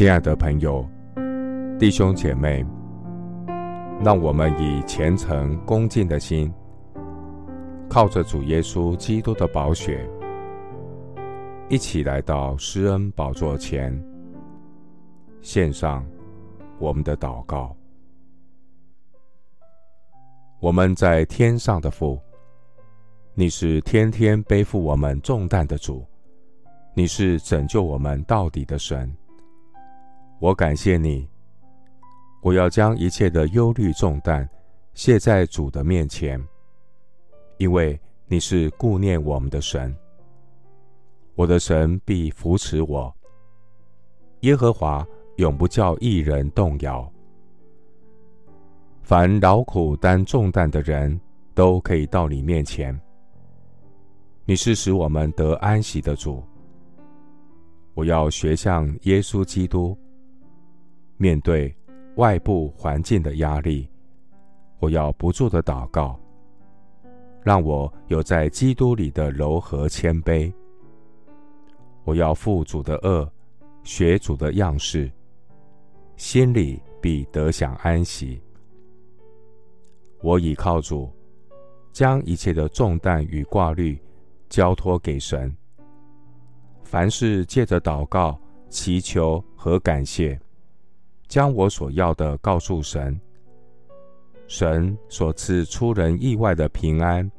亲爱的朋友、弟兄姐妹，让我们以虔诚恭敬的心，靠着主耶稣基督的宝血，一起来到施恩宝座前，献上我们的祷告。我们在天上的父，你是天天背负我们重担的主，你是拯救我们到底的神。我感谢你，我要将一切的忧虑重担卸在主的面前，因为你是顾念我们的神。我的神必扶持我，耶和华永不叫一人动摇。凡劳苦担重担的人，都可以到你面前。你是使我们得安息的主。我要学像耶稣基督，面对外部环境的压力，我要不住的祷告，让我有在基督里的柔和谦卑。我要负主的轭，学主的样式，心里必得享安息。我倚靠主，将一切的重担与挂虑交托给神。凡事借着祷告、祈求和感谢，将我所要的告诉神。神所赐出人意外的平安，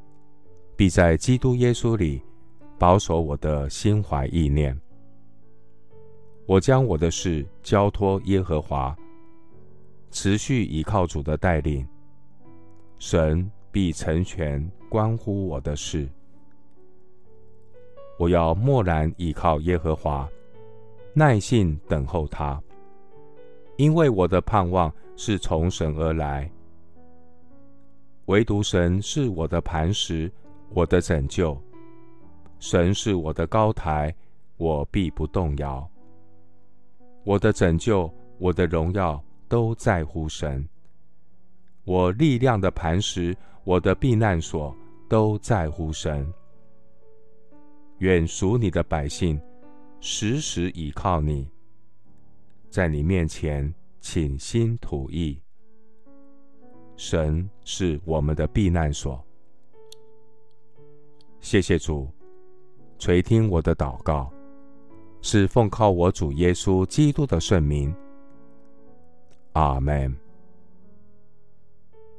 必在基督耶稣里保守我的心怀意念。我将我的事交托耶和华，持续倚靠主的带领。神必成全关乎我的事。我要默然倚靠耶和华，耐心等候他，因为我的盼望是从神而来。唯独神是我的磐石，我的拯救。神是我的高台，我必不动摇。我的拯救，我的荣耀，都在乎神。我力量的磐石，我的避难所，都在乎神。愿属你的百姓时时倚靠你，在你面前倾心吐意。神是我们的避难所。谢谢主垂听我的祷告，是奉靠我主耶稣基督的圣名。阿门。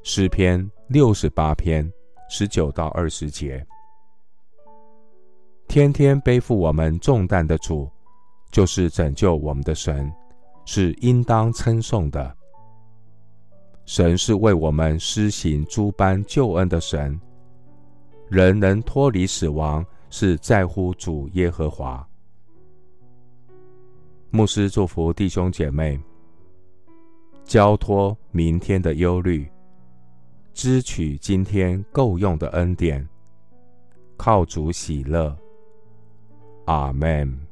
诗篇六十八篇十九到二十节：天天背负我们重担的主，就是拯救我们的神，是应当称颂的。神是为我们施行诸般救恩的神，人能脱离死亡，是在乎主耶和华。牧师祝福弟兄姐妹，交托明天的忧虑。支取今天够用的恩典，靠主喜乐。阿门。